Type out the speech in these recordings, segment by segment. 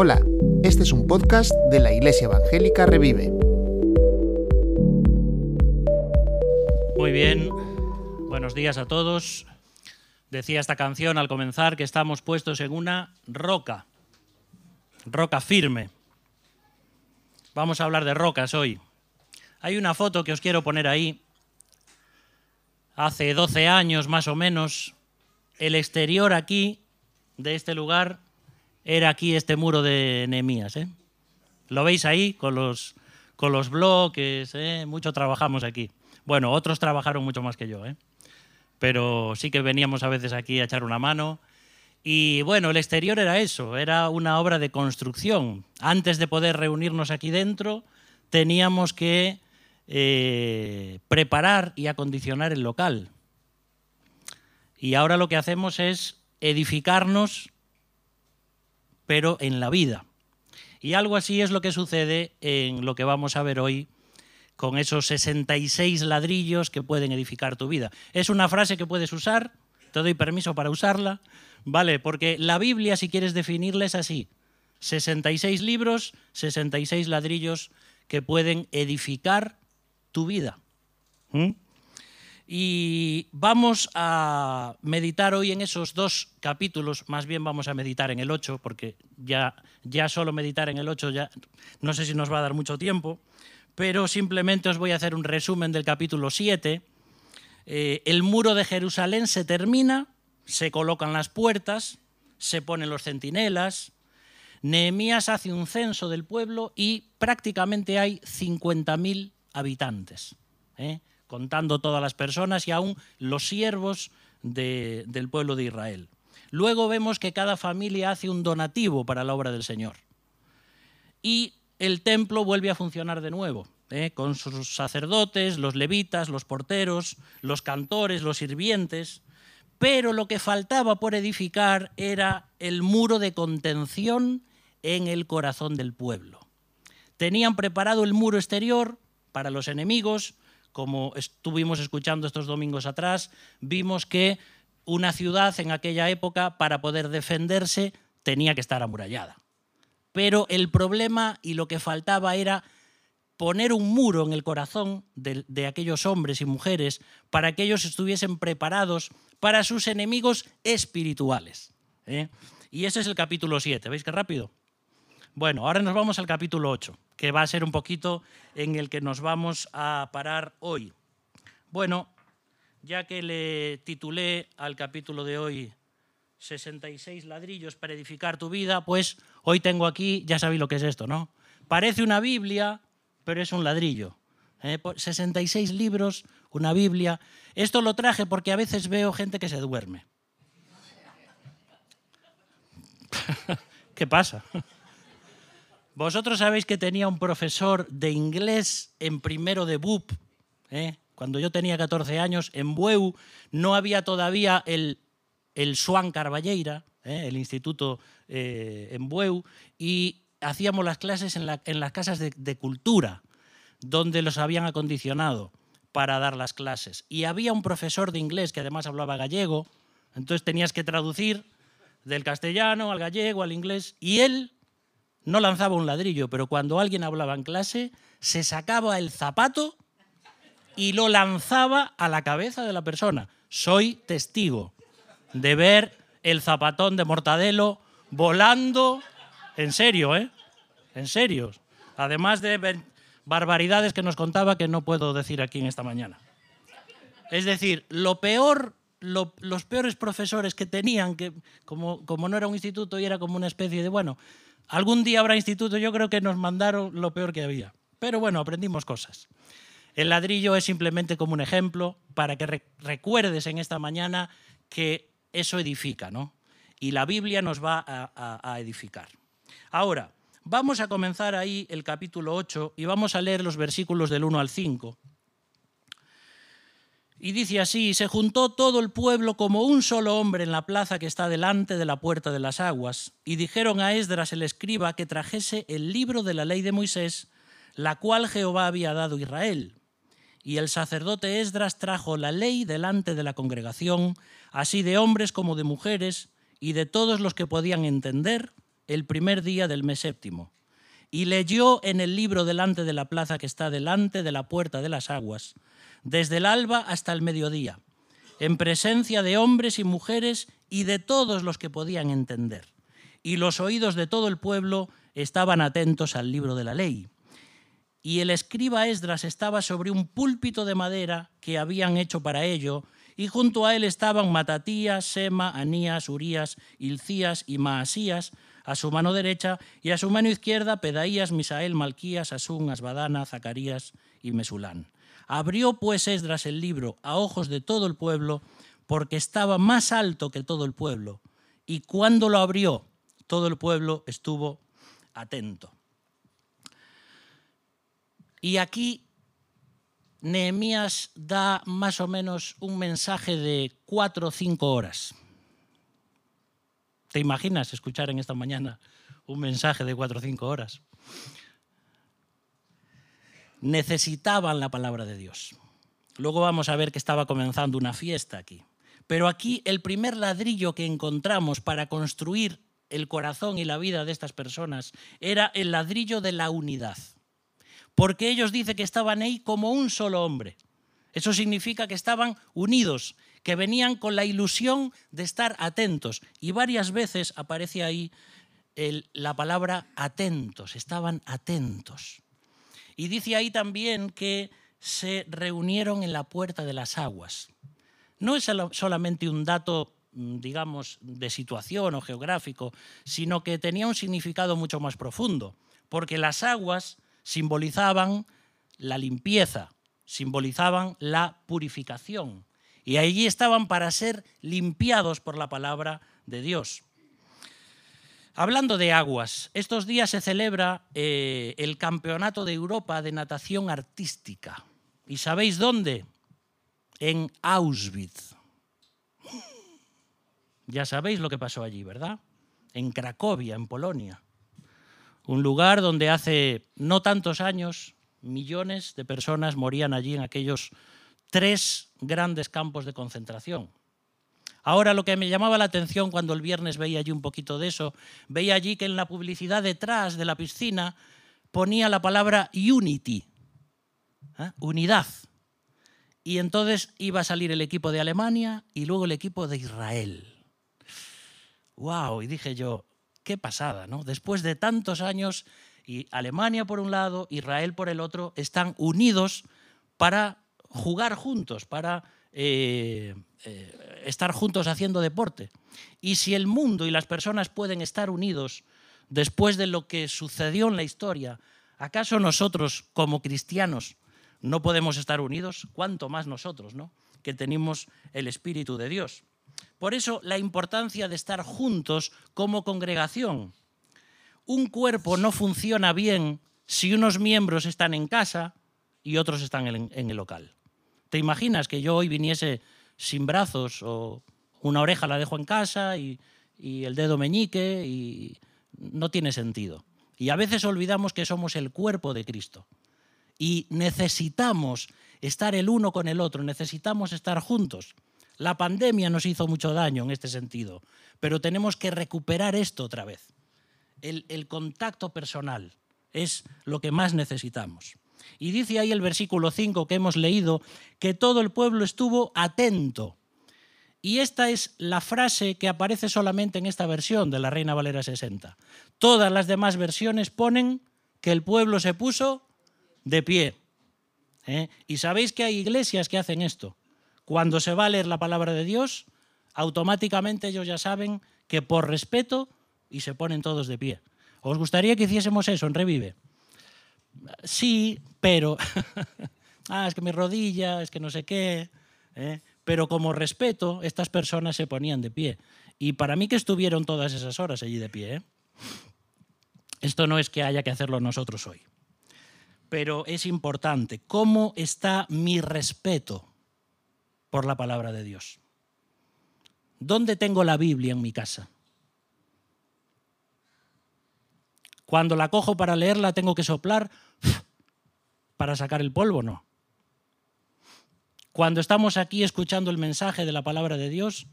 Hola, este es un podcast de la Iglesia Evangélica Revive. Muy bien, buenos días a todos. Decía esta canción al comenzar que estamos puestos en una roca, roca firme. Vamos a hablar de rocas hoy. Hay una foto que os quiero poner ahí. Hace 12 años más o menos, el exterior aquí de este lugar era aquí este muro de Nehemías. ¿eh? Lo veis ahí con los, con los bloques, ¿eh? mucho trabajamos aquí. Bueno, otros trabajaron mucho más que yo, ¿eh? pero sí que veníamos a veces aquí a echar una mano. Y bueno, el exterior era eso, era una obra de construcción. Antes de poder reunirnos aquí dentro, teníamos que preparar y acondicionar el local. Y ahora lo que hacemos es edificarnos, pero en la vida. Y algo así es lo que sucede en lo que vamos a ver hoy con esos 66 ladrillos que pueden edificar tu vida. Es una frase que puedes usar, te doy permiso para usarla, ¿vale? Porque la Biblia, si quieres definirla, es así. 66 libros, 66 ladrillos que pueden edificar tu vida. ¿Mm? Y vamos a meditar hoy en esos dos capítulos, más bien vamos a meditar en el 8, porque ya, ya solo meditar en el 8 ya no sé si nos va a dar mucho tiempo, pero simplemente os voy a hacer un resumen del capítulo 7. Eh, el muro de Jerusalén se termina, se colocan las puertas, se ponen los centinelas, Nehemías hace un censo del pueblo y prácticamente hay 50.000 habitantes, ¿eh? Contando todas las personas y aún los siervos de, del pueblo de Israel. Luego vemos que cada familia hace un donativo para la obra del Señor. Y el templo vuelve a funcionar de nuevo, ¿eh? con sus sacerdotes, los levitas, los porteros, los cantores, los sirvientes. Pero lo que faltaba por edificar era el muro de contención en el corazón del pueblo. Tenían preparado el muro exterior para los enemigos, como estuvimos escuchando estos domingos atrás, vimos que una ciudad en aquella época, para poder defenderse, tenía que estar amurallada. Pero el problema y lo que faltaba era poner un muro en el corazón de, aquellos hombres y mujeres para que ellos estuviesen preparados para sus enemigos espirituales. ¿eh? Y ese es el capítulo 7. ¿Veis qué rápido? Bueno, ahora nos vamos al capítulo 8, que va a ser un poquito en el que nos vamos a parar hoy. Bueno, ya que le titulé al capítulo de hoy 66 ladrillos para edificar tu vida, pues hoy tengo aquí, ya sabéis lo que es esto, ¿no? Parece una Biblia, pero es un ladrillo. ¿eh? 66 libros, una Biblia. Esto lo traje porque a veces veo gente que se duerme. ¿Qué pasa? Vosotros sabéis que tenía un profesor de inglés en primero de BUP, ¿eh? cuando yo tenía 14 años, en Bueu no había todavía el, el Swan Carballeira, ¿eh? el instituto eh, en Bueu, y hacíamos las clases en, la, en las casas de cultura, donde los habían acondicionado para dar las clases. Y había un profesor de inglés que además hablaba gallego, entonces tenías que traducir del castellano al gallego, al inglés, y él no lanzaba un ladrillo, pero cuando alguien hablaba en clase, se sacaba el zapato y lo lanzaba a la cabeza de la persona. Soy testigo de ver el zapatón de Mortadelo volando, en serio, ¿eh? En serio. Además de barbaridades que nos contaba que no puedo decir aquí en esta mañana. Es decir, lo peor, lo, los peores profesores que tenían, que como, como no era un instituto y era como una especie de, bueno, Algún día habrá instituto, yo creo que nos mandaron lo peor que había. Pero bueno, aprendimos cosas. El ladrillo es simplemente como un ejemplo para que re recuerdes en esta mañana que eso edifica, ¿no? Y la Biblia nos va a, a, a edificar. Ahora, vamos a comenzar ahí el capítulo 8 y vamos a leer los versículos del 1 al 5. Y dice así, se juntó todo el pueblo como un solo hombre en la plaza que está delante de la puerta de las aguas, y dijeron a Esdras el escriba que trajese el libro de la ley de Moisés, la cual Jehová había dado a Israel. Y el sacerdote Esdras trajo la ley delante de la congregación, así de hombres como de mujeres, y de todos los que podían entender el primer día del mes séptimo. Y leyó en el libro delante de la plaza que está delante de la puerta de las aguas, desde el alba hasta el mediodía, en presencia de hombres y mujeres y de todos los que podían entender. Y los oídos de todo el pueblo estaban atentos al libro de la ley. Y el escriba Esdras estaba sobre un púlpito de madera que habían hecho para ello, y junto a él estaban Matatías, Sema, Anías, Urías, Ilcías y Maasías, a su mano derecha, y a su mano izquierda Pedaías, Misael, Malquías, Asún, Asbadana, Zacarías y Mesulán. Abrió pues Esdras el libro a ojos de todo el pueblo, porque estaba más alto que todo el pueblo, y cuando lo abrió, todo el pueblo estuvo atento. Y aquí Nehemías da más o menos un mensaje de cuatro o cinco horas. ¿Te imaginas escuchar en esta mañana un mensaje de cuatro o cinco horas? Necesitaban la palabra de Dios. Luego vamos a ver que estaba comenzando una fiesta aquí. Pero aquí el primer ladrillo que encontramos para construir el corazón y la vida de estas personas era el ladrillo de la unidad porque ellos dicen que estaban ahí como un solo hombre. Eso significa que estaban unidos, que venían con la ilusión de estar atentos. Y varias veces aparece ahí la palabra atentos, estaban atentos. Y dice ahí también que se reunieron en la puerta de las aguas. No es solamente un dato, mm, digamos, de situación o geográfico, sino que tenía un significado mucho más profundo, porque las aguas simbolizaban la limpieza, simbolizaban la purificación. Y allí estaban para ser limpiados por la palabra de Dios. Hablando de aguas, estos días se celebra eh, el Campeonato de Europa de Natación Artística. ¿Y sabéis dónde? En Auschwitz. Ya sabéis lo que pasó allí, ¿verdad? En Cracovia, en Polonia un lugar donde hace no tantos años millones de personas morían allí en aquellos tres grandes campos de concentración. Ahora lo que me llamaba la atención cuando el viernes veía allí un poquito de eso, veía allí que en la publicidad detrás de la piscina ponía la palabra unity, ¿eh? unidad. Y entonces iba a salir el equipo de Alemania y luego el equipo de Israel. ¡Wow! Y dije yo, qué pasada, ¿no? Después de tantos años, y Alemania por un lado, Israel por el otro, están unidos para jugar juntos, para eh, eh, estar juntos haciendo deporte. Y si el mundo y las personas pueden estar unidos después de lo que sucedió en la historia, ¿acaso nosotros como cristianos no podemos estar unidos? ¿Cuánto más nosotros, ¿no? que tenemos el Espíritu de Dios? Por eso la importancia de estar juntos como congregación. Un cuerpo no funciona bien si unos miembros están en casa y otros están en el local. ¿Te imaginas que yo hoy viniese sin brazos o una oreja la dejo en casa y, el dedo meñique y no tiene sentido? Y a veces olvidamos que somos el cuerpo de Cristo y necesitamos estar el uno con el otro, necesitamos estar juntos. La pandemia nos hizo mucho daño en este sentido, pero tenemos que recuperar esto otra vez. El, contacto personal es lo que más necesitamos. Y dice ahí el versículo 5 que hemos leído que todo el pueblo estuvo atento. Y esta es la frase que aparece solamente en esta versión de la Reina Valera 60. Todas las demás versiones ponen que el pueblo se puso de pie. ¿eh? Y sabéis que hay iglesias que hacen esto. Cuando se va a leer la palabra de Dios, automáticamente ellos ya saben que por respeto y se ponen todos de pie. ¿Os gustaría que hiciésemos eso en Revive? Sí, pero... ah, es que mi rodilla, es que no sé qué. ¿eh? Pero como respeto, estas personas se ponían de pie. Y para mí que estuvieron todas esas horas allí de pie. ¿eh? Esto no es que haya que hacerlo nosotros hoy. Pero es importante. ¿Cómo está mi respeto por la palabra de Dios. ¿Dónde tengo la Biblia en mi casa? Cuando la cojo para leerla tengo que soplar para sacar el polvo, no. Cuando estamos aquí escuchando el mensaje de la palabra de Dios,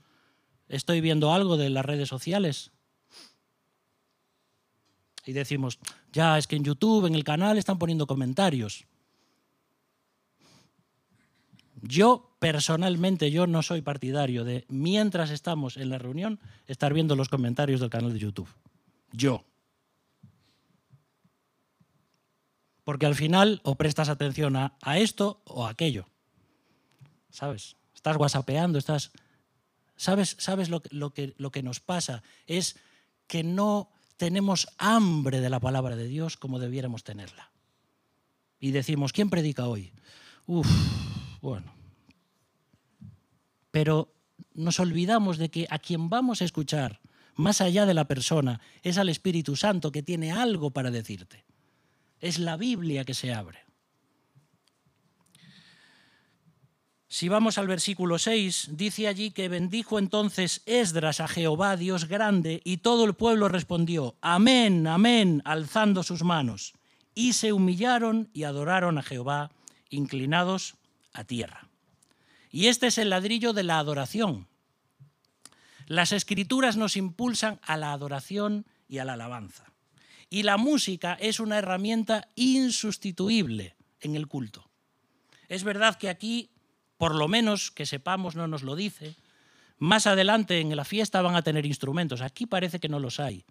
estoy viendo algo de las redes sociales y decimos, ya es que en YouTube, en el canal, están poniendo comentarios. Yo personalmente, yo no soy partidario de, mientras estamos en la reunión, estar viendo los comentarios del canal de YouTube. Yo. Porque al final o prestas atención a, esto o a aquello. ¿Sabes? Estás whatsappeando, estás... ¿Sabes, sabes lo, lo, que, lo que nos pasa? Es que no tenemos hambre de la palabra de Dios como debiéramos tenerla. Y decimos, ¿quién predica hoy? Uf, bueno. Pero nos olvidamos de que a quien vamos a escuchar, más allá de la persona, es al Espíritu Santo que tiene algo para decirte. Es la Biblia que se abre. Si vamos al versículo 6, dice allí que bendijo entonces Esdras a Jehová, Dios grande, y todo el pueblo respondió, amén, amén, alzando sus manos. Y se humillaron y adoraron a Jehová, inclinados a tierra. Y este es el ladrillo de la adoración. Las escrituras nos impulsan a la adoración y a la alabanza. Y la música es una herramienta insustituible en el culto. Es verdad que aquí por lo menos que sepamos, no nos lo dice. Más adelante en la fiesta van a tener instrumentos, aquí parece que no los hay.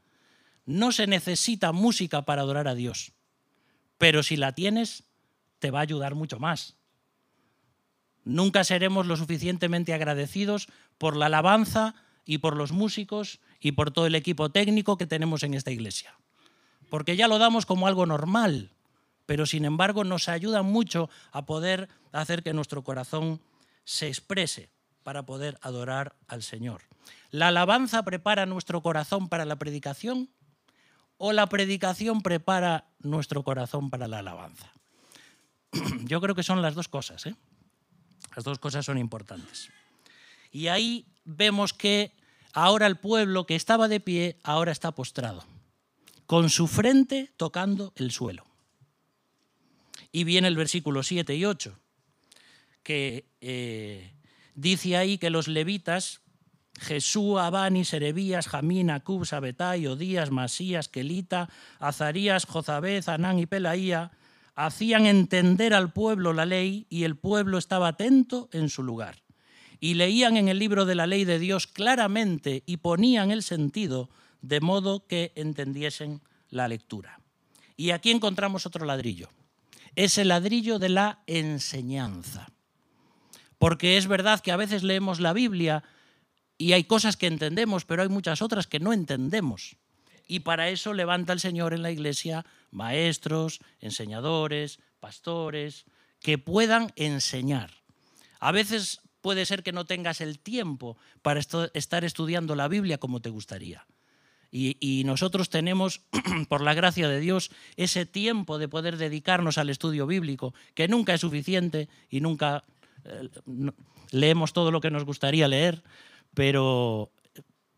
No se necesita música para adorar a Dios, pero si la tienes, te va a ayudar mucho más. Nunca seremos lo suficientemente agradecidos por la alabanza y por los músicos y por todo el equipo técnico que tenemos en esta iglesia. Porque ya lo damos como algo normal pero sin embargo nos ayuda mucho a poder hacer que nuestro corazón se exprese para poder adorar al Señor. ¿La alabanza prepara nuestro corazón para la predicación o la predicación prepara nuestro corazón para la alabanza? Yo creo que son las dos cosas. ¿eh? Las dos cosas son importantes. Y ahí vemos que ahora el pueblo que estaba de pie, ahora está postrado, con su frente tocando el suelo. Y viene el versículo 7 y 8, que eh, dice ahí que los levitas, Jesús, Abani, Serebías, Jamín, Acub, Sabetai, Odías, Masías, Kelita, Azarías, Jozabez, Anán y Pelaía, hacían entender al pueblo la ley y el pueblo estaba atento en su lugar. Y leían en el libro de la ley de Dios claramente y ponían el sentido de modo que entendiesen la lectura. Y aquí encontramos otro ladrillo es el ladrillo de la enseñanza. Porque es verdad que a veces leemos la Biblia y hay cosas que entendemos, pero hay muchas otras que no entendemos. Y para eso levanta el Señor en la iglesia maestros, enseñadores, pastores, que puedan enseñar. A veces puede ser que no tengas el tiempo para estar estudiando la Biblia como te gustaría. Y, nosotros tenemos, por la gracia de Dios, ese tiempo de poder dedicarnos al estudio bíblico, que nunca es suficiente y nunca eh, leemos todo lo que nos gustaría leer, pero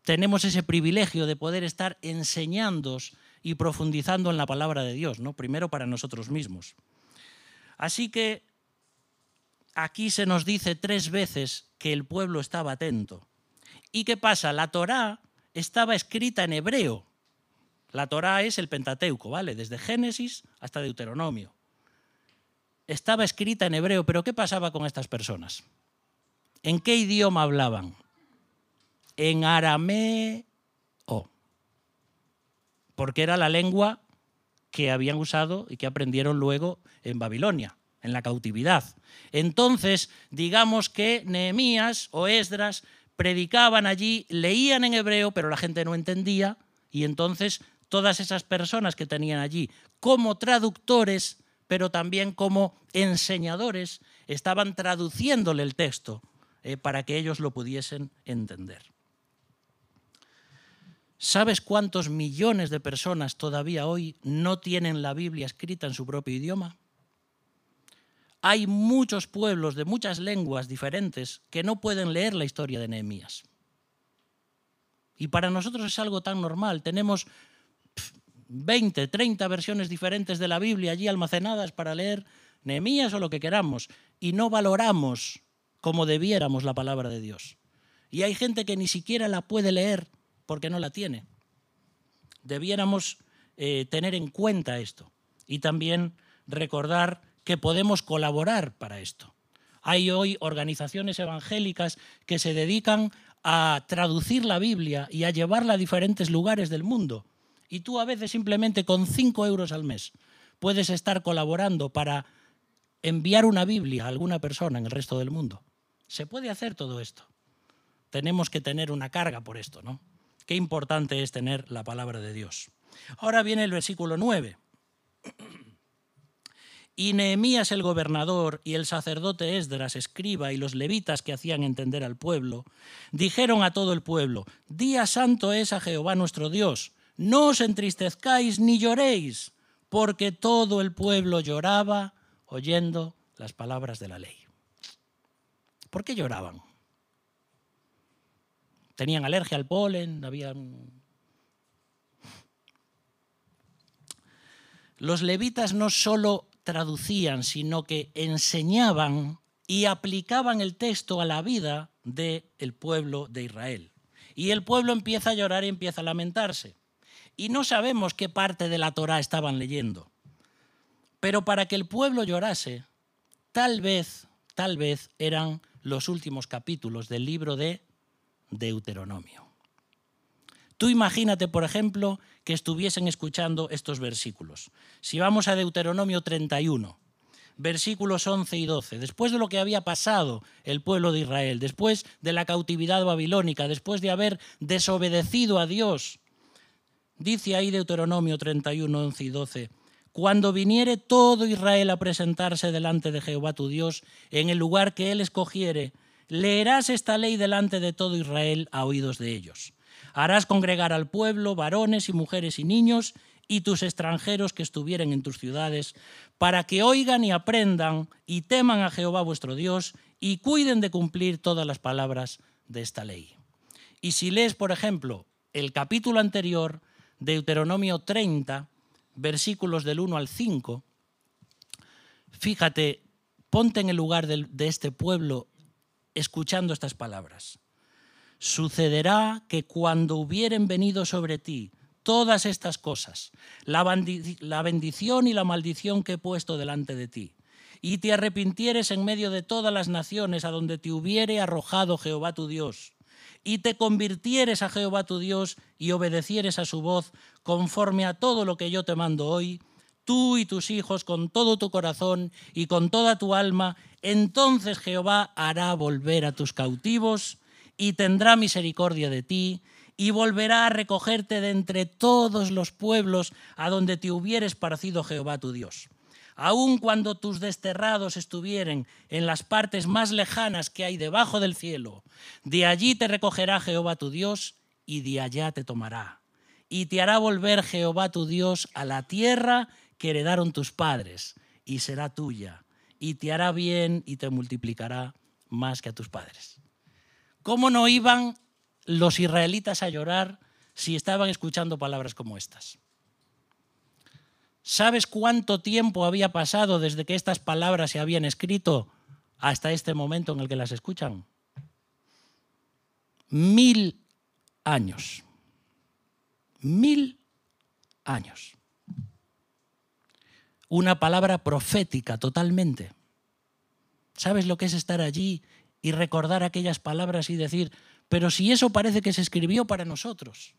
tenemos ese privilegio de poder estar enseñando y profundizando en la palabra de Dios, ¿no? primero para nosotros mismos. Así que aquí se nos dice tres veces que el pueblo estaba atento. ¿Y qué pasa? La Torá estaba escrita en hebreo. La Torá es el Pentateuco, ¿vale? Desde Génesis hasta Deuteronomio. Estaba escrita en hebreo, pero ¿qué pasaba con estas personas? ¿En qué idioma hablaban? En arameo, porque era la lengua que habían usado y que aprendieron luego en Babilonia, en la cautividad. Entonces, digamos que Nehemías o Esdras predicaban allí, leían en hebreo, pero la gente no entendía, y entonces todas esas personas que tenían allí como traductores, pero también como enseñadores, estaban traduciéndole el texto eh, para que ellos lo pudiesen entender. ¿Sabes cuántos millones de personas todavía hoy no tienen la Biblia escrita en su propio idioma? Hay muchos pueblos de muchas lenguas diferentes que no pueden leer la historia de Nehemías. Y para nosotros es algo tan normal. Tenemos 20, 30 versiones diferentes de la Biblia allí almacenadas para leer Nehemías o lo que queramos. Y no valoramos como debiéramos la palabra de Dios. Y hay gente que ni siquiera la puede leer porque no la tiene. Debiéramos eh, tener en cuenta esto y también recordar que podemos colaborar para esto. Hay hoy organizaciones evangélicas que se dedican a traducir la Biblia y a llevarla a diferentes lugares del mundo. Y tú a veces simplemente con cinco euros al mes puedes estar colaborando para enviar una Biblia a alguna persona en el resto del mundo. Se puede hacer todo esto. Tenemos que tener una carga por esto, ¿no? Qué importante es tener la palabra de Dios. Ahora viene el versículo 9. Y Nehemías el gobernador y el sacerdote Esdras, escriba, y los levitas que hacían entender al pueblo, dijeron a todo el pueblo, Día santo es a Jehová nuestro Dios, no os entristezcáis ni lloréis, porque todo el pueblo lloraba oyendo las palabras de la ley. ¿Por qué lloraban? ¿Tenían alergia al polen? ¿Habían los levitas no solo traducían, sino que enseñaban y aplicaban el texto a la vida del pueblo de Israel. Y el pueblo empieza a llorar y empieza a lamentarse. Y no sabemos qué parte de la Torá estaban leyendo. Pero para que el pueblo llorase, tal vez, tal vez eran los últimos capítulos del libro de Deuteronomio. Tú imagínate, por ejemplo, que estuviesen escuchando estos versículos. Si vamos a Deuteronomio 31, versículos 11 y 12, después de lo que había pasado el pueblo de Israel, después de la cautividad babilónica, después de haber desobedecido a Dios, dice ahí Deuteronomio 31, 11 y 12, cuando viniere todo Israel a presentarse delante de Jehová tu Dios en el lugar que él escogiere, leerás esta ley delante de todo Israel a oídos de ellos Harás congregar al pueblo, varones y mujeres y niños, y tus extranjeros que estuvieren en tus ciudades, para que oigan y aprendan y teman a Jehová vuestro Dios y cuiden de cumplir todas las palabras de esta ley. Y si lees, por ejemplo, el capítulo anterior, Deuteronomio 30, versículos del 1 al 5, fíjate, ponte en el lugar de, de este pueblo escuchando estas palabras. Sucederá que cuando hubieren venido sobre ti todas estas cosas, la, bendición y la maldición que he puesto delante de ti, y te arrepintieres en medio de todas las naciones a donde te hubiere arrojado Jehová tu Dios, y te convirtieres a Jehová tu Dios y obedecieres a su voz conforme a todo lo que yo te mando hoy, tú y tus hijos con todo tu corazón y con toda tu alma, entonces Jehová hará volver a tus cautivos y tendrá misericordia de ti, y volverá a recogerte de entre todos los pueblos a donde te hubieres parecido Jehová tu Dios. Aun cuando tus desterrados estuvieren en las partes más lejanas que hay debajo del cielo, de allí te recogerá Jehová tu Dios y de allá te tomará. Y te hará volver Jehová tu Dios a la tierra que heredaron tus padres, y será tuya, y te hará bien y te multiplicará más que a tus padres. ¿Cómo no iban los israelitas a llorar si estaban escuchando palabras como estas? ¿Sabes cuánto tiempo había pasado desde que estas palabras se habían escrito hasta este momento en el que las escuchan? Mil años. Mil años. Una palabra profética totalmente. ¿Sabes lo que es estar allí y recordar aquellas palabras y decir, pero si eso parece que se escribió para nosotros.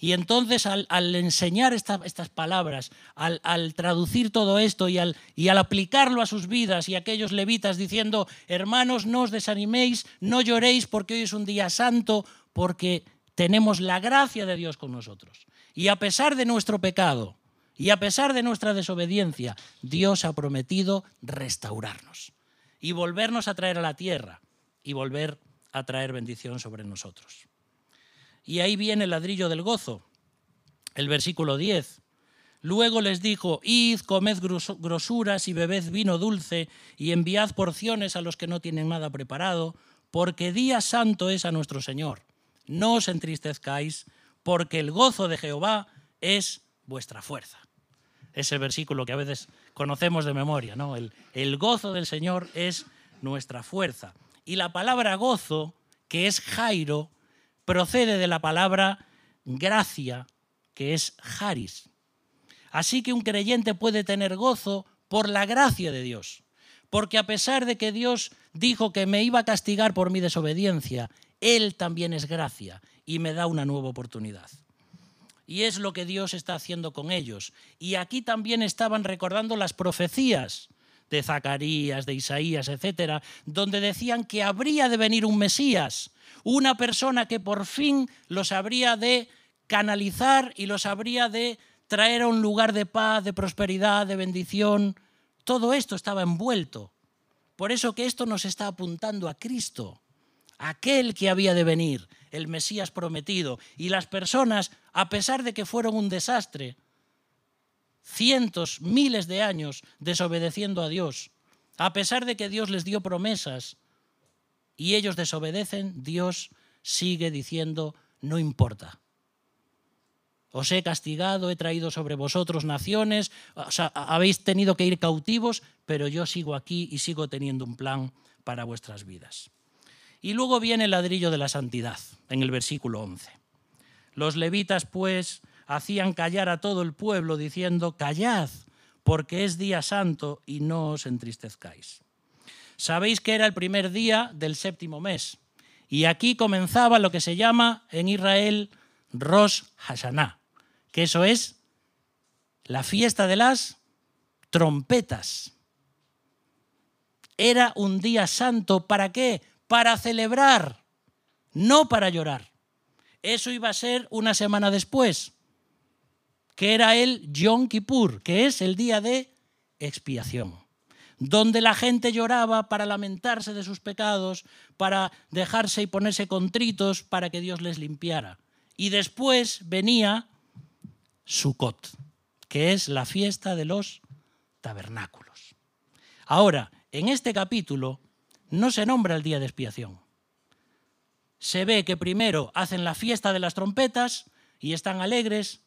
Y entonces al, enseñar estas palabras, al, traducir todo esto y al, y al aplicarlo a sus vidas y a aquellos levitas diciendo, hermanos, no os desaniméis, no lloréis porque hoy es un día santo, porque tenemos la gracia de Dios con nosotros. Y a pesar de nuestro pecado y a pesar de nuestra desobediencia, Dios ha prometido restaurarnos y volvernos a traer a la tierra y volver a traer bendición sobre nosotros. Y ahí viene el ladrillo del gozo, el versículo 10. Luego les dijo, id, comed grosuras y bebed vino dulce y enviad porciones a los que no tienen nada preparado, porque día santo es a nuestro Señor. No os entristezcáis, porque el gozo de Jehová es vuestra fuerza ese versículo que a veces conocemos de memoria, ¿no? El, el gozo del Señor es nuestra fuerza. Y la palabra gozo que es Jairo, procede de la palabra gracia, que es Haris. Así que un creyente puede tener gozo por la gracia de Dios. Porque a pesar de que Dios dijo que me iba a castigar por mi desobediencia, Él también es gracia y me da una nueva oportunidad. Y es lo que Dios está haciendo con ellos. Y aquí también estaban recordando las profecías de Zacarías, de Isaías, etcétera, donde decían que habría de venir un Mesías, una persona que por fin los habría de canalizar y los habría de traer a un lugar de paz, de prosperidad, de bendición. Todo esto estaba envuelto. Por eso que esto nos está apuntando a Cristo, aquel que había de venir, el Mesías prometido. Y las personas, a pesar de que fueron un desastre, cientos, miles de años desobedeciendo a Dios, a pesar de que Dios les dio promesas y ellos desobedecen, Dios sigue diciendo, no importa. Os he castigado, he traído sobre vosotros naciones, habéis tenido que ir cautivos, pero yo sigo aquí y sigo teniendo un plan para vuestras vidas. Y luego viene el ladrillo de la santidad, en el versículo 11. Los levitas, pues, hacían callar a todo el pueblo diciendo, callad, porque es día santo y no os entristezcáis. Sabéis que era el primer día del séptimo mes, y aquí comenzaba lo que se llama en Israel Rosh Hashanah, que eso es la fiesta de las trompetas. Era un día santo, ¿para qué? Para celebrar, no para llorar. Eso iba a ser una semana después, que era el Yom Kippur, que es el día de expiación, donde la gente lloraba para lamentarse de sus pecados, para dejarse y ponerse contritos para que Dios les limpiara. Y después venía Sukkot, que es la fiesta de los tabernáculos. Ahora, en este capítulo no se nombra el día de expiación. Se ve que primero hacen la fiesta de las trompetas y están alegres,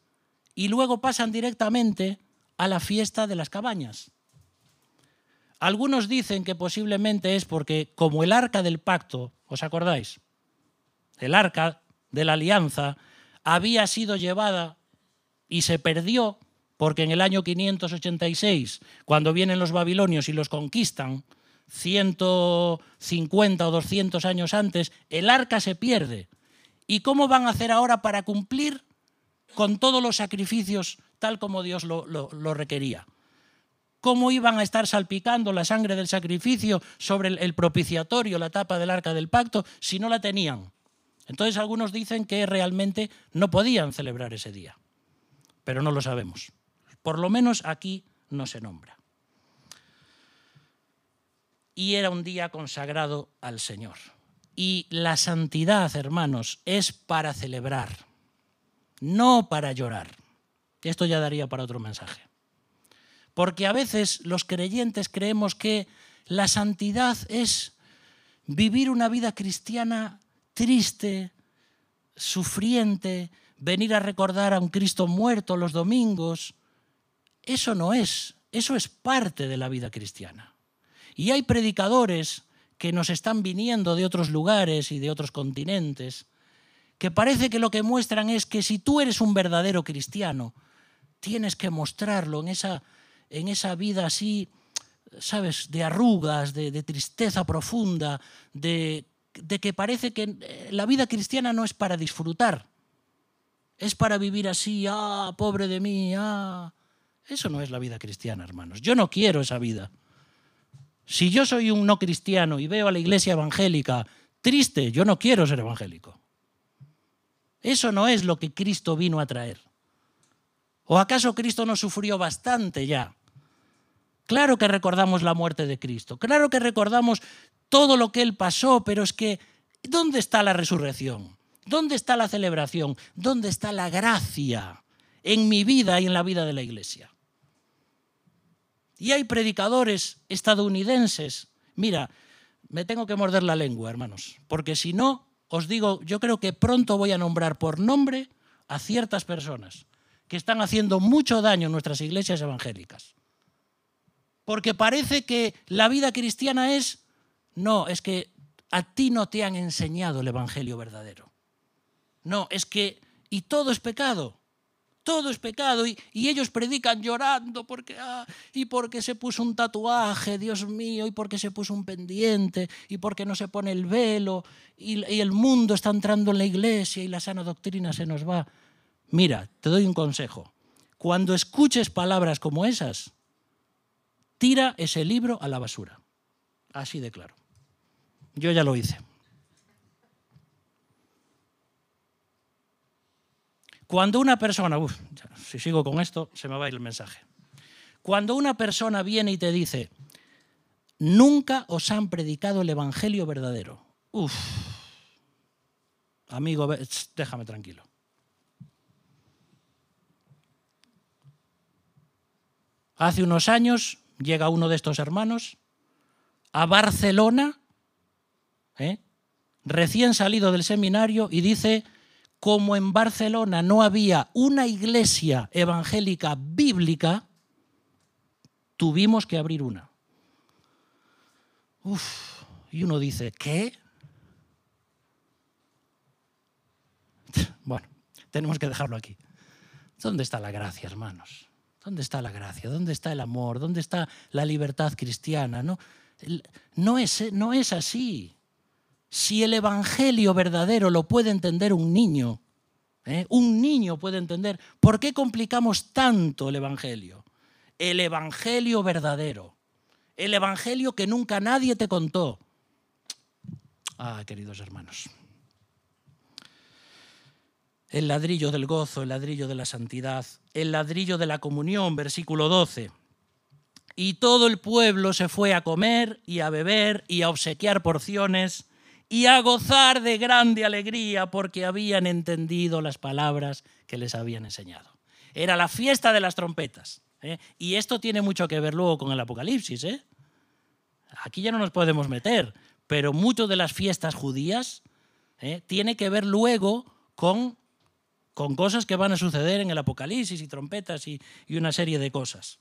y luego pasan directamente a la fiesta de las cabañas. Algunos dicen que posiblemente es porque, como el arca del pacto, ¿os acordáis? El arca de la alianza había sido llevada y se perdió porque en el año 586, cuando vienen los babilonios y los conquistan, 150 o 200 años antes, el arca se pierde. ¿Y cómo van a hacer ahora para cumplir con todos los sacrificios tal como Dios lo, requería. ¿Cómo iban a estar salpicando la sangre del sacrificio sobre el, propiciatorio, la tapa del arca del pacto, si no la tenían? Entonces algunos dicen que realmente no podían celebrar ese día, pero no lo sabemos. Por lo menos aquí no se nombra. Y era un día consagrado al Señor. Y la santidad, hermanos, es para celebrar no para llorar. Esto ya daría para otro mensaje. Porque a veces los creyentes creemos que la santidad es vivir una vida cristiana triste, sufriente, venir a recordar a un Cristo muerto los domingos. Eso no es, eso es parte de la vida cristiana. Y hay predicadores que nos están viniendo de otros lugares y de otros continentes que parece que lo que muestran es que si tú eres un verdadero cristiano, tienes que mostrarlo en esa, en esa vida así, ¿sabes?, de arrugas, de, tristeza profunda, de, de que parece que eh, la vida cristiana no es para disfrutar, es para vivir así, ah, pobre de mí, ah. Eso no es la vida cristiana, hermanos. Yo no quiero esa vida. Si yo soy un no cristiano y veo a la iglesia evangélica triste, yo no quiero ser evangélico. Eso no es lo que Cristo vino a traer. ¿O acaso Cristo no sufrió bastante ya? Claro que recordamos la muerte de Cristo, claro que recordamos todo lo que Él pasó, pero es que, ¿dónde está la resurrección? ¿Dónde está la celebración? ¿Dónde está la gracia en mi vida y en la vida de la iglesia? Y hay predicadores estadounidenses. Mira, me tengo que morder la lengua, hermanos, porque si no, os digo, yo creo que pronto voy a nombrar por nombre a ciertas personas que están haciendo mucho daño en nuestras iglesias evangélicas. Porque parece que la vida cristiana es, no, es que a ti no te han enseñado el Evangelio verdadero. No, es que, y todo es pecado. Todo es pecado y, ellos predican llorando porque, ah, y porque se puso un tatuaje, Dios mío, y porque se puso un pendiente, y porque no se pone el velo, y, y el mundo está entrando en la iglesia y la sana doctrina se nos va. Mira, te doy un consejo. Cuando escuches palabras como esas, tira ese libro a la basura. Así de claro. Yo ya lo hice. Cuando una persona, si sigo con esto, se me va a ir el mensaje. Cuando una persona viene y te dice, nunca os han predicado el Evangelio verdadero. Uf, amigo, déjame tranquilo. Hace unos años llega uno de estos hermanos a Barcelona, ¿eh? recién salido del seminario, y dice, como en Barcelona no había una iglesia evangélica bíblica, tuvimos que abrir una. Uf, y uno dice, ¿qué? Bueno, tenemos que dejarlo aquí. ¿Dónde está la gracia, hermanos? ¿Dónde está la gracia? ¿Dónde está el amor? ¿Dónde está la libertad cristiana? No, no, es, no es así. Si el Evangelio verdadero lo puede entender un niño, ¿eh? un niño puede entender, ¿por qué complicamos tanto el Evangelio? El Evangelio verdadero, el Evangelio que nunca nadie te contó. Ah, queridos hermanos. El ladrillo del gozo, el ladrillo de la santidad, el ladrillo de la comunión, versículo 12. Y todo el pueblo se fue a comer y a beber y a obsequiar porciones y a gozar de grande alegría porque habían entendido las palabras que les habían enseñado. Era la fiesta de las trompetas. ¿eh? Y esto tiene mucho que ver luego con el Apocalipsis. ¿eh? Aquí ya no nos podemos meter, pero mucho de las fiestas judías ¿eh? tiene que ver luego con, con cosas que van a suceder en el Apocalipsis y trompetas y, y una serie de cosas.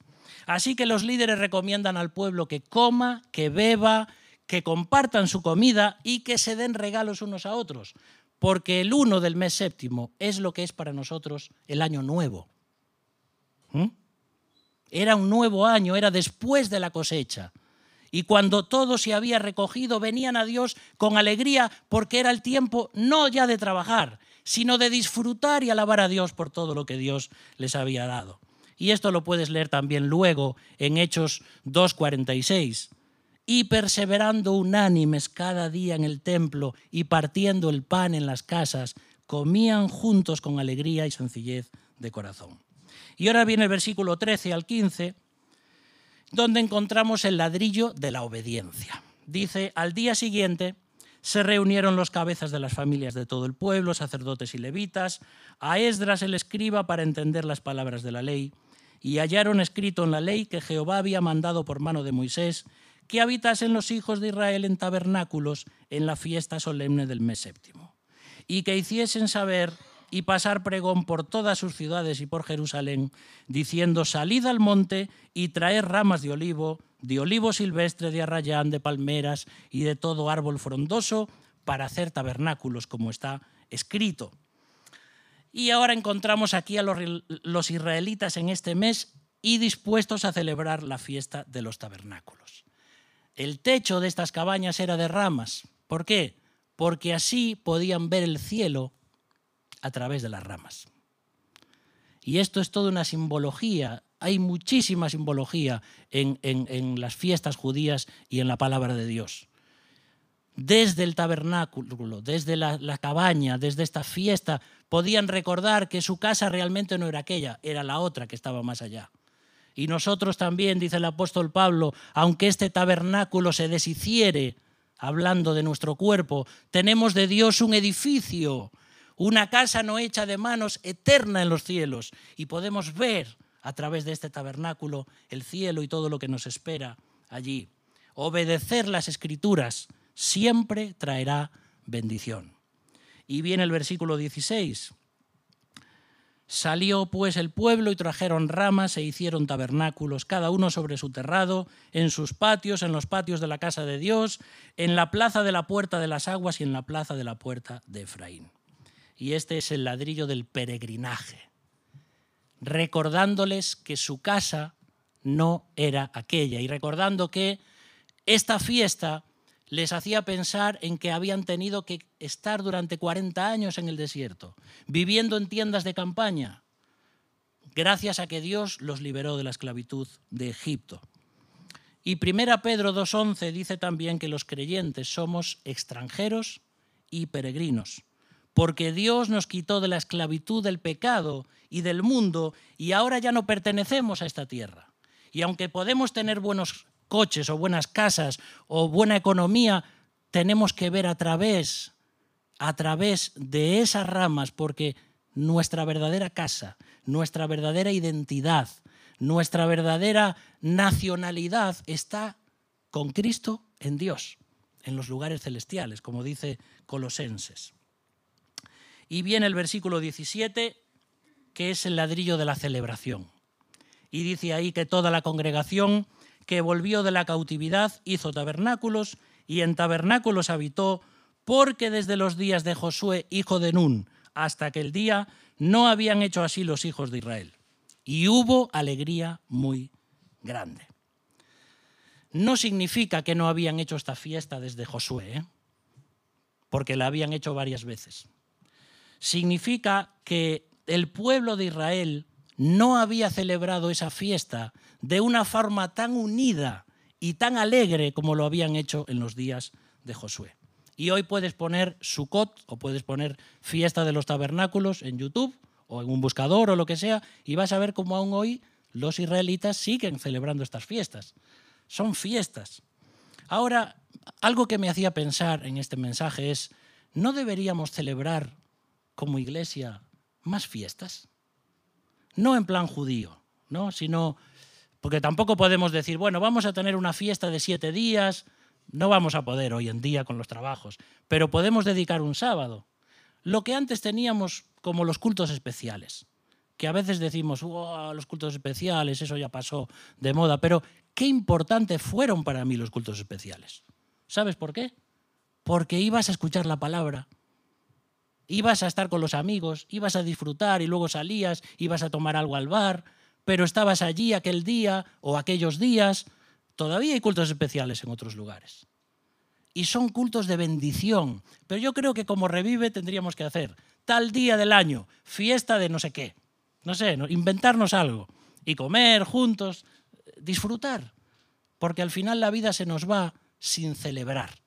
Así que los líderes recomiendan al pueblo que coma, que beba, que compartan su comida y que se den regalos unos a otros, porque el uno del mes séptimo es lo que es para nosotros el año nuevo. ¿Mm? Era un nuevo año, era después de la cosecha. Y cuando todo se había recogido, venían a Dios con alegría porque era el tiempo no ya de trabajar, sino de disfrutar y alabar a Dios por todo lo que Dios les había dado. Y esto lo puedes leer también luego en Hechos 2.46 y perseverando unánimes cada día en el templo y partiendo el pan en las casas, comían juntos con alegría y sencillez de corazón. Y ahora viene el versículo 13 al 15, donde encontramos el ladrillo de la obediencia. Dice, al día siguiente se reunieron los cabezas de las familias de todo el pueblo, sacerdotes y levitas, a Esdras el escriba para entender las palabras de la ley, y hallaron escrito en la ley que Jehová había mandado por mano de Moisés que habitasen los hijos de Israel en tabernáculos en la fiesta solemne del mes séptimo, y que hiciesen saber y pasar pregón por todas sus ciudades y por Jerusalén, diciendo, salid al monte y traed ramas de olivo, de olivo silvestre, de arrayán, de palmeras y de todo árbol frondoso, para hacer tabernáculos, como está escrito. Y ahora encontramos aquí a los, los israelitas en este mes y dispuestos a celebrar la fiesta de los tabernáculos. El techo de estas cabañas era de ramas. ¿Por qué? Porque así podían ver el cielo a través de las ramas. Y esto es toda una simbología. Hay muchísima simbología en, las fiestas judías y en la palabra de Dios. Desde el tabernáculo, desde la, cabaña, desde esta fiesta, podían recordar que su casa realmente no era aquella, era la otra que estaba más allá. Y nosotros también, dice el apóstol Pablo, aunque este tabernáculo se deshiciere, hablando de nuestro cuerpo, tenemos de Dios un edificio, una casa no hecha de manos, eterna en los cielos. Y podemos ver a través de este tabernáculo el cielo y todo lo que nos espera allí. Obedecer las escrituras siempre traerá bendición. Y viene el versículo 16. Salió pues el pueblo y trajeron ramas e hicieron tabernáculos, cada uno sobre su terrado, en sus patios, en los patios de la casa de Dios, en la plaza de la puerta de las aguas y en la plaza de la puerta de Efraín. Y este es el ladrillo del peregrinaje, recordándoles que su casa no era aquella y recordando que esta fiesta les hacía pensar en que habían tenido que estar durante 40 años en el desierto, viviendo en tiendas de campaña, gracias a que Dios los liberó de la esclavitud de Egipto. Y 1 Pedro 2.11 dice también que los creyentes somos extranjeros y peregrinos, porque Dios nos quitó de la esclavitud del pecado y del mundo y ahora ya no pertenecemos a esta tierra. Y aunque podemos tener buenos coches o buenas casas o buena economía, tenemos que ver a través, a través de esas ramas, porque nuestra verdadera casa, nuestra verdadera identidad, nuestra verdadera nacionalidad está con Cristo en Dios, en los lugares celestiales, como dice Colosenses. Y viene el versículo 17, que es el ladrillo de la celebración. Y dice ahí que toda la congregación que volvió de la cautividad, hizo tabernáculos y en tabernáculos habitó, porque desde los días de Josué, hijo de Nun, hasta aquel día, no habían hecho así los hijos de Israel. Y hubo alegría muy grande. No significa que no habían hecho esta fiesta desde Josué, ¿eh? porque la habían hecho varias veces. Significa que el pueblo de Israel no había celebrado esa fiesta de una forma tan unida y tan alegre como lo habían hecho en los días de Josué. Y hoy puedes poner Sukkot o puedes poner Fiesta de los Tabernáculos en YouTube o en un buscador o lo que sea y vas a ver cómo aún hoy los israelitas siguen celebrando estas fiestas. Son fiestas. Ahora, algo que me hacía pensar en este mensaje es, ¿no deberíamos celebrar como iglesia más fiestas? No en plan judío, ¿no? sino porque tampoco podemos decir, bueno, vamos a tener una fiesta de siete días, no vamos a poder hoy en día con los trabajos, pero podemos dedicar un sábado. Lo que antes teníamos como los cultos especiales, que a veces decimos, los cultos especiales, eso ya pasó de moda, pero qué importante fueron para mí los cultos especiales. ¿Sabes por qué? Porque ibas a escuchar la palabra, ibas a estar con los amigos, ibas a disfrutar y luego salías, ibas a tomar algo al bar, pero estabas allí aquel día o aquellos días. Todavía hay cultos especiales en otros lugares. Y son cultos de bendición. Pero yo creo que como revive tendríamos que hacer tal día del año, fiesta de no sé qué. No sé, inventarnos algo. Y comer juntos, disfrutar. Porque al final la vida se nos va sin celebrar.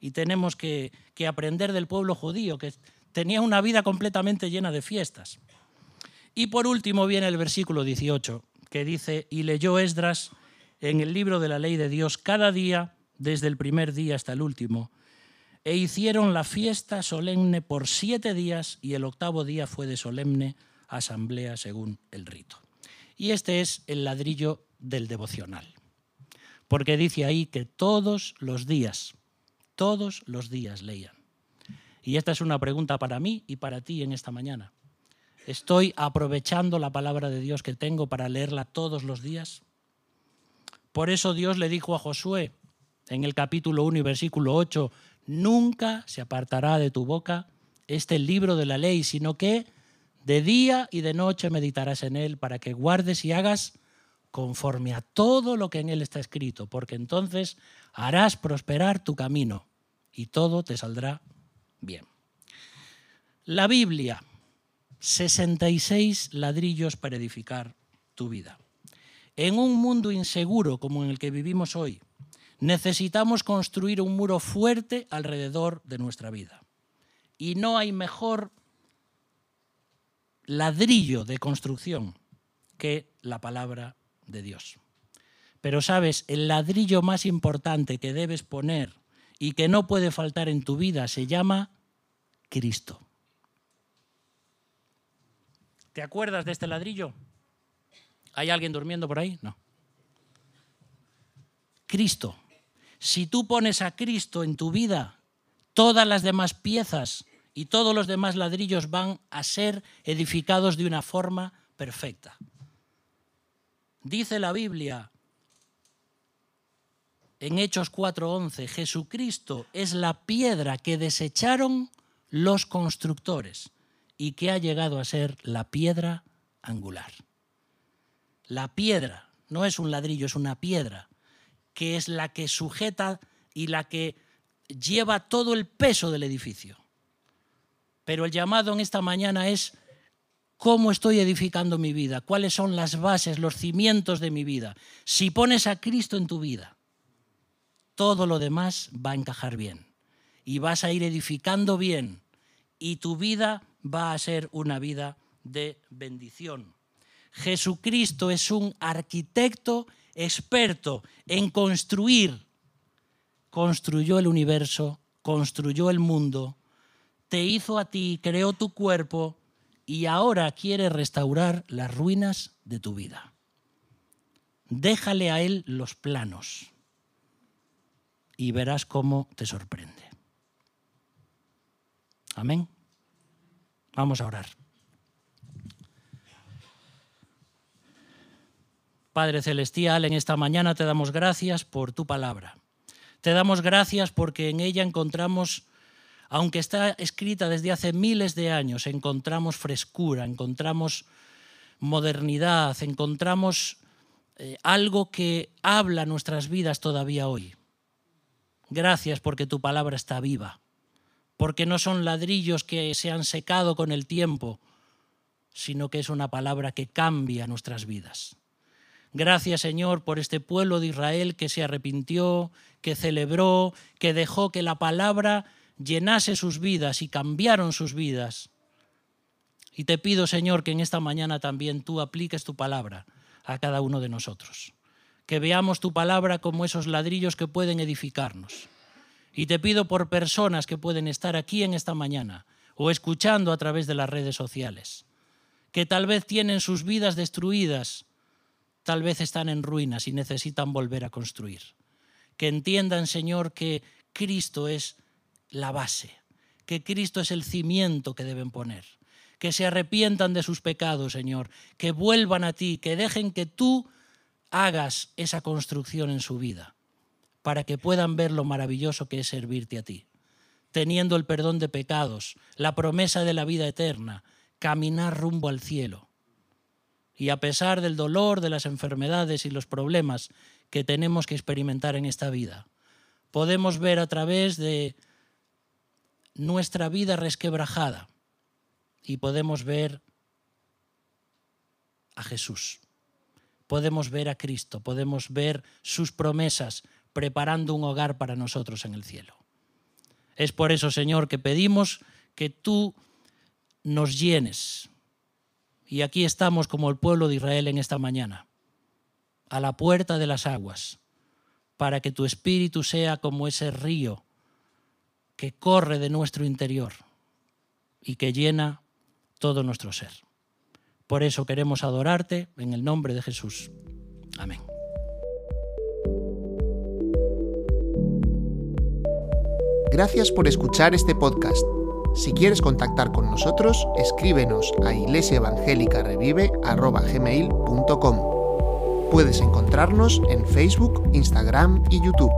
Y tenemos que, aprender del pueblo judío, que tenía una vida completamente llena de fiestas. Y por último viene el versículo 18, que dice, y leyó Esdras en el libro de la ley de Dios cada día, desde el primer día hasta el último, e hicieron la fiesta solemne por siete días, y el octavo día fue de solemne asamblea según el rito. Y este es el ladrillo del devocional, porque dice ahí que todos los días, todos los días leían. Y esta es una pregunta para mí y para ti en esta mañana. ¿Estoy aprovechando la palabra de Dios que tengo para leerla todos los días? Por eso Dios le dijo a Josué en el capítulo 1 y versículo 8, nunca se apartará de tu boca este libro de la ley, sino que de día y de noche meditarás en él para que guardes y hagas conforme a todo lo que en él está escrito, porque entonces harás prosperar tu camino y todo te saldrá bien. La Biblia 66 ladrillos para edificar tu vida. En un mundo inseguro como en el que vivimos hoy, necesitamos construir un muro fuerte alrededor de nuestra vida. Y no hay mejor ladrillo de construcción que la palabra de Dios. Pero sabes, el ladrillo más importante que debes poner y que no puede faltar en tu vida se llama Cristo. ¿Te acuerdas de este ladrillo? ¿Hay alguien durmiendo por ahí? No. Cristo. Si tú pones a Cristo en tu vida, todas las demás piezas y todos los demás ladrillos van a ser edificados de una forma perfecta. Dice la Biblia en Hechos 4:11, Jesucristo es la piedra que desecharon los constructores y que ha llegado a ser la piedra angular. La piedra no es un ladrillo, es una piedra, que es la que sujeta y la que lleva todo el peso del edificio. Pero el llamado en esta mañana es cómo estoy edificando mi vida, cuáles son las bases, los cimientos de mi vida. Si pones a Cristo en tu vida, todo lo demás va a encajar bien y vas a ir edificando bien y tu vida va a ser una vida de bendición. Jesucristo es un arquitecto experto en construir. Construyó el universo, construyó el mundo, te hizo a ti, creó tu cuerpo y ahora quiere restaurar las ruinas de tu vida. Déjale a Él los planos y verás cómo te sorprende. Amén. Vamos a orar. Padre Celestial, en esta mañana te damos gracias por tu palabra. Te damos gracias porque en ella encontramos, aunque está escrita desde hace miles de años, encontramos frescura, encontramos modernidad, encontramos eh, algo que habla nuestras vidas todavía hoy. Gracias porque tu palabra está viva, porque no son ladrillos que se han secado con el tiempo, sino que es una palabra que cambia nuestras vidas. Gracias Señor por este pueblo de Israel que se arrepintió, que celebró, que dejó que la palabra llenase sus vidas y cambiaron sus vidas. Y te pido Señor que en esta mañana también tú apliques tu palabra a cada uno de nosotros. Que veamos tu palabra como esos ladrillos que pueden edificarnos. Y te pido por personas que pueden estar aquí en esta mañana o escuchando a través de las redes sociales, que tal vez tienen sus vidas destruidas tal vez están en ruinas y necesitan volver a construir. Que entiendan, Señor, que Cristo es la base, que Cristo es el cimiento que deben poner. Que se arrepientan de sus pecados, Señor, que vuelvan a ti, que dejen que tú hagas esa construcción en su vida, para que puedan ver lo maravilloso que es servirte a ti, teniendo el perdón de pecados, la promesa de la vida eterna, caminar rumbo al cielo y a pesar del dolor, de las enfermedades y los problemas que tenemos que experimentar en esta vida, podemos ver a través de nuestra vida resquebrajada y podemos ver a Jesús. Podemos ver a Cristo, podemos ver sus promesas preparando un hogar para nosotros en el cielo. Es por eso, Señor, que pedimos que tú nos llenes y aquí estamos como el pueblo de Israel en esta mañana, a la puerta de las aguas, para que tu espíritu sea como ese río que corre de nuestro interior y que llena todo nuestro ser. Por eso queremos adorarte en el nombre de Jesús. Amén. Gracias por escuchar este podcast. Si quieres contactar con nosotros, escríbenos a iglesiaevangelicarevive.com. Puedes encontrarnos en Facebook, Instagram y YouTube.